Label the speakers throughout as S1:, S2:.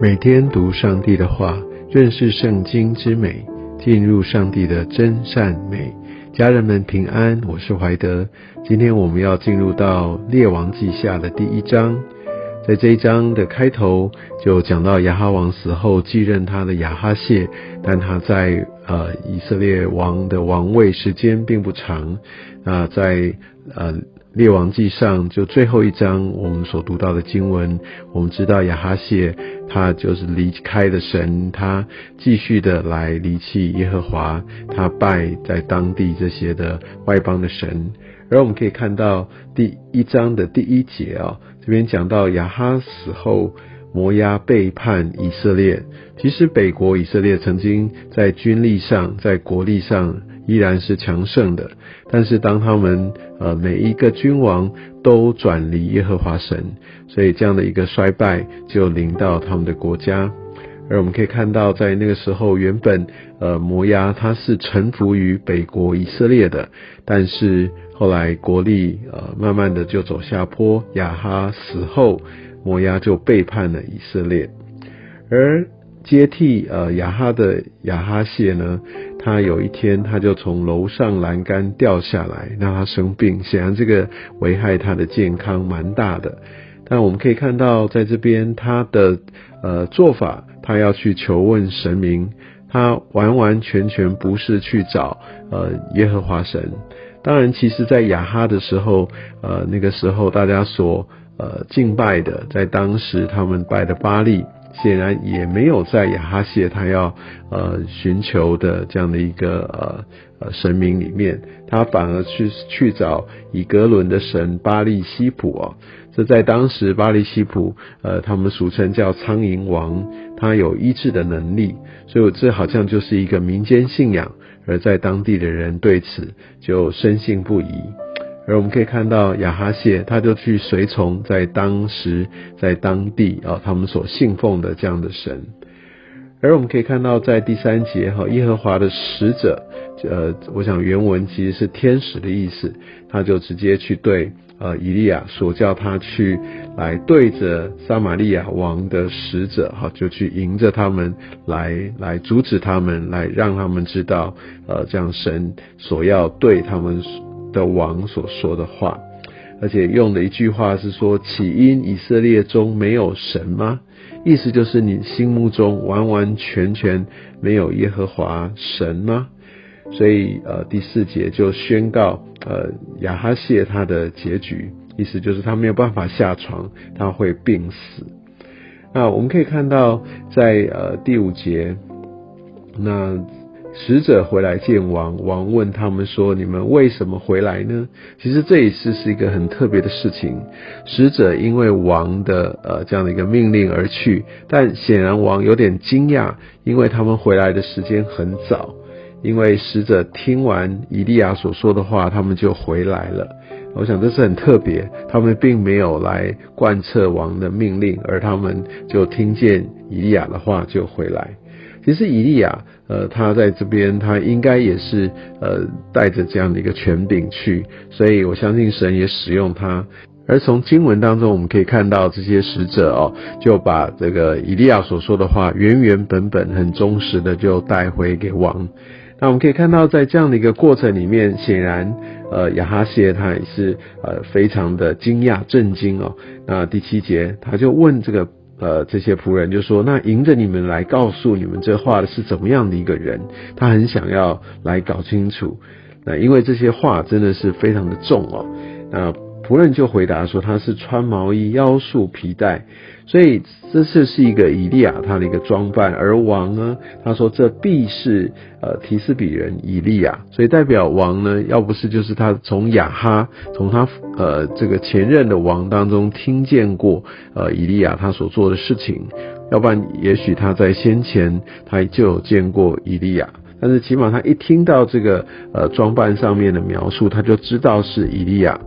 S1: 每天读上帝的话，认识圣经之美，进入上帝的真善美。家人们平安，我是怀德。今天我们要进入到列王记下的第一章，在这一章的开头就讲到亚哈王死后继任他的亚哈谢，但他在呃以色列王的王位时间并不长啊，在呃。列王记上就最后一章，我们所读到的经文，我们知道亚哈谢他就是离开的神，他继续的来离弃耶和华，他拜在当地这些的外邦的神。而我们可以看到第一章的第一节啊，这边讲到亚哈死后，摩押背叛以色列。其实北国以色列曾经在军力上，在国力上。依然是强盛的，但是当他们呃每一个君王都转离耶和华神，所以这样的一个衰败就临到他们的国家。而我们可以看到，在那个时候，原本呃摩押它是臣服于北国以色列的，但是后来国力呃慢慢的就走下坡，亚哈死后，摩押就背叛了以色列，而。接替呃亚哈的亚哈谢呢，他有一天他就从楼上栏杆掉下来，让他生病，显然这个危害他的健康蛮大的。但我们可以看到，在这边他的呃做法，他要去求问神明，他完完全全不是去找呃耶和华神。当然，其实在雅哈的时候，呃那个时候大家所呃敬拜的，在当时他们拜的巴利。显然也没有在亚哈谢他要呃寻求的这样的一个呃呃神明里面，他反而去去找以格伦的神巴利西普哦。这在当时巴利西普呃他们俗称叫苍蝇王，他有医治的能力，所以这好像就是一个民间信仰，而在当地的人对此就深信不疑。而我们可以看到亚哈谢，他就去随从在当时在当地啊，他们所信奉的这样的神。而我们可以看到在第三节哈，耶和华的使者，呃，我想原文其实是天使的意思，他就直接去对呃以利亚所叫他去来对着撒玛利亚王的使者哈，就去迎着他们来来阻止他们，来让他们知道呃，这样神所要对他们。的王所说的话，而且用的一句话是说：“起因以色列中没有神吗？”意思就是你心目中完完全全没有耶和华神吗？所以呃第四节就宣告呃亚哈谢他的结局，意思就是他没有办法下床，他会病死。那我们可以看到在呃第五节那。使者回来见王，王问他们说：“你们为什么回来呢？”其实这一次是一个很特别的事情。使者因为王的呃这样的一个命令而去，但显然王有点惊讶，因为他们回来的时间很早。因为使者听完以利亚所说的话，他们就回来了。我想这是很特别，他们并没有来贯彻王的命令，而他们就听见以利亚的话就回来。其实以利亚，呃，他在这边，他应该也是呃带着这样的一个权柄去，所以我相信神也使用他。而从经文当中，我们可以看到这些使者哦，就把这个以利亚所说的话原原本本、很忠实的就带回给王。那我们可以看到，在这样的一个过程里面，显然，呃，亚哈谢他也是呃非常的惊讶、震惊哦。那第七节，他就问这个。呃，这些仆人就说：“那迎着你们来告诉你们这话的是怎么样的一个人？他很想要来搞清楚。那因为这些话真的是非常的重哦。那仆人就回答说：他是穿毛衣，腰束皮带。”所以这次是一个以利亚他的一个装扮，而王呢，他说这必是呃提斯比人以利亚，所以代表王呢，要不是就是他从亚哈从他呃这个前任的王当中听见过呃以利亚他所做的事情，要不然也许他在先前他就有见过以利亚，但是起码他一听到这个呃装扮上面的描述，他就知道是以利亚。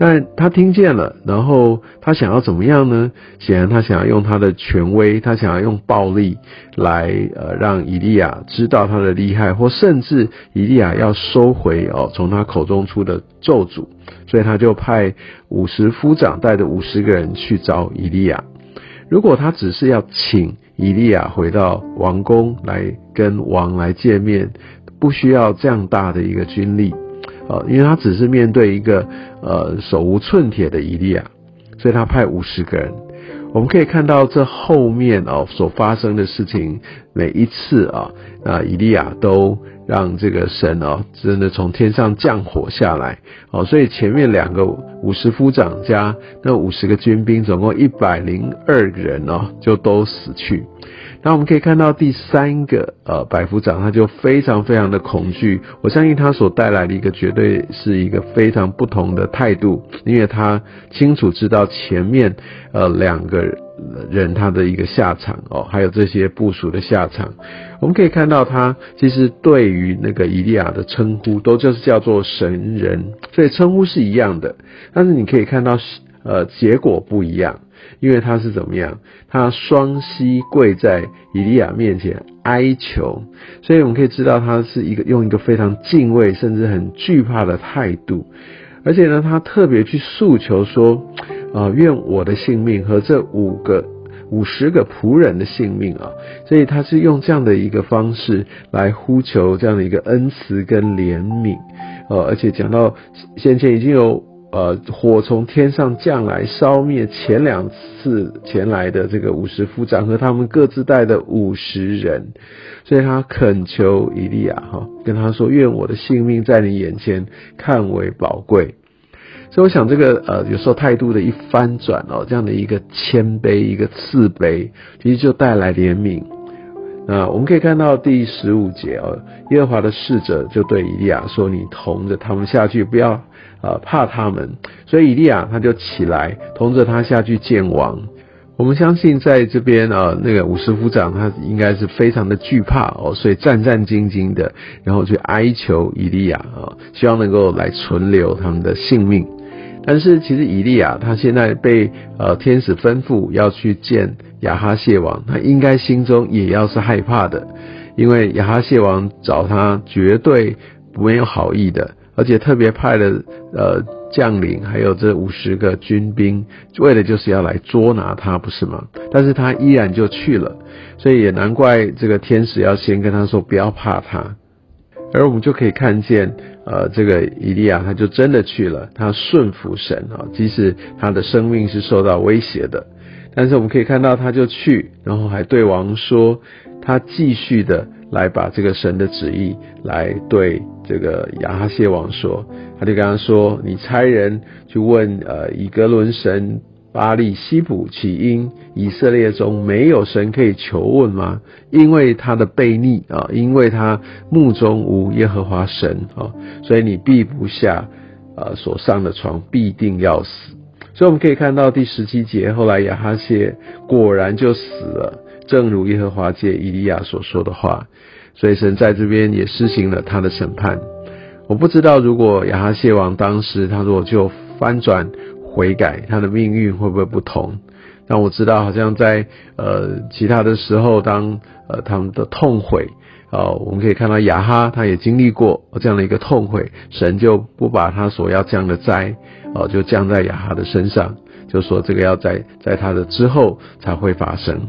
S1: 但他听见了，然后他想要怎么样呢？显然他想要用他的权威，他想要用暴力来呃让以利亚知道他的厉害，或甚至以利亚要收回哦从他口中出的咒诅，所以他就派五十夫长带着五十个人去找以利亚。如果他只是要请以利亚回到王宫来跟王来见面，不需要这样大的一个军力，呃，因为他只是面对一个呃手无寸铁的以利亚，所以他派五十个人。我们可以看到这后面哦所发生的事情，每一次啊，啊，以利亚都让这个神哦，真的从天上降火下来哦，所以前面两个五十夫长加那五十个军兵，总共一百零二个人哦，就都死去。那我们可以看到第三个呃百夫长，他就非常非常的恐惧。我相信他所带来的一个绝对是一个非常不同的态度，因为他清楚知道前面呃两个人他的一个下场哦，还有这些部署的下场。我们可以看到他其实对于那个以利亚的称呼都就是叫做神人，所以称呼是一样的，但是你可以看到呃结果不一样。因为他是怎么样？他双膝跪在以利亚面前哀求，所以我们可以知道他是一个用一个非常敬畏甚至很惧怕的态度，而且呢，他特别去诉求说：啊，愿我的性命和这五个、五十个仆人的性命啊！所以他是用这样的一个方式来呼求这样的一个恩慈跟怜悯，呃，而且讲到先前已经有。呃，火从天上降来，烧灭前两次前来的这个五十夫长和他们各自带的五十人，所以他恳求以利亚哈，跟他说：“愿我的性命在你眼前看为宝贵。”所以我想，这个呃，有时候态度的一翻转哦，这样的一个谦卑、一个慈悲，其实就带来怜悯。那我们可以看到第十五节哦，耶和华的使者就对以利亚说：“你同着他们下去，不要。”呃，怕他们，所以以利亚他就起来，同着他下去见王。我们相信在这边啊，那个五十夫长他应该是非常的惧怕哦，所以战战兢兢的，然后去哀求以利亚啊，希望能够来存留他们的性命。但是其实以利亚他现在被呃天使吩咐要去见亚哈谢王，他应该心中也要是害怕的，因为亚哈谢王找他绝对没有好意的。而且特别派了呃将领，还有这五十个军兵，为的就是要来捉拿他，不是吗？但是他依然就去了，所以也难怪这个天使要先跟他说不要怕他。而我们就可以看见，呃，这个以利亚他就真的去了，他顺服神啊，即使他的生命是受到威胁的，但是我们可以看到他就去，然后还对王说，他继续的来把这个神的旨意来对。这个亚哈谢王说，他就跟他说：“你差人去问，呃，以格伦神巴利西卜，起因以色列中没有神可以求问吗？因为他的悖逆啊，因为他目中无耶和华神啊，所以你避不下，呃，所上的床必定要死。所以我们可以看到第十七节，后来亚哈谢果然就死了，正如耶和华借以利亚所说的话。”所以神在这边也施行了他的审判。我不知道如果亚哈谢王当时他如果就翻转悔改，他的命运会不会不同？但我知道好像在呃其他的时候，当呃他们的痛悔，哦，我们可以看到亚哈他也经历过这样的一个痛悔，神就不把他所要降的灾，哦，就降在亚哈的身上，就说这个要在在他的之后才会发生。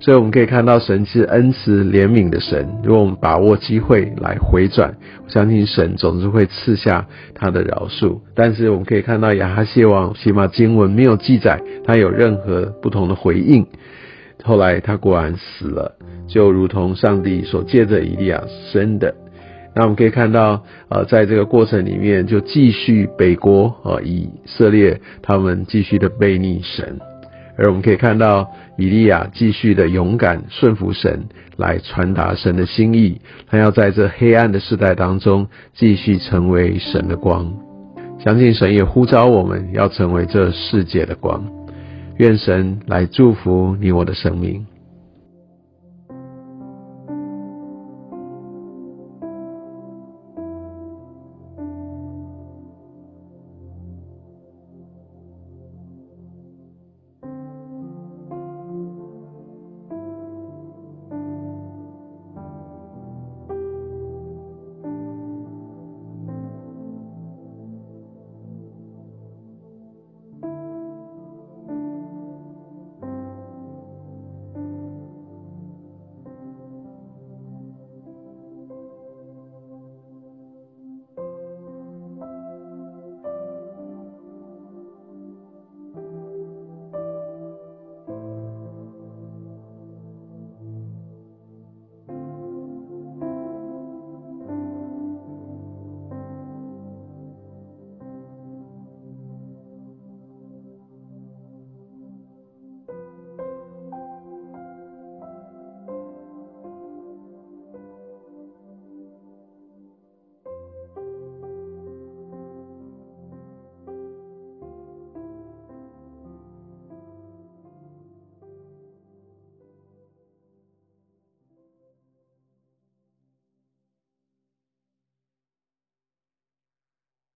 S1: 所以我们可以看到，神是恩慈怜悯的神。如果我们把握机会来回转，我相信神总是会赐下他的饶恕。但是我们可以看到，亚哈谢王起码经文没有记载他有任何不同的回应。后来他果然死了，就如同上帝所借着以利亚生的。那我们可以看到，呃，在这个过程里面，就继续北国啊以色列他们继续的背逆神。而我们可以看到，以利亚继续的勇敢顺服神，来传达神的心意。他要在这黑暗的时代当中，继续成为神的光。相信神也呼召我们要成为这世界的光。愿神来祝福你我的生命。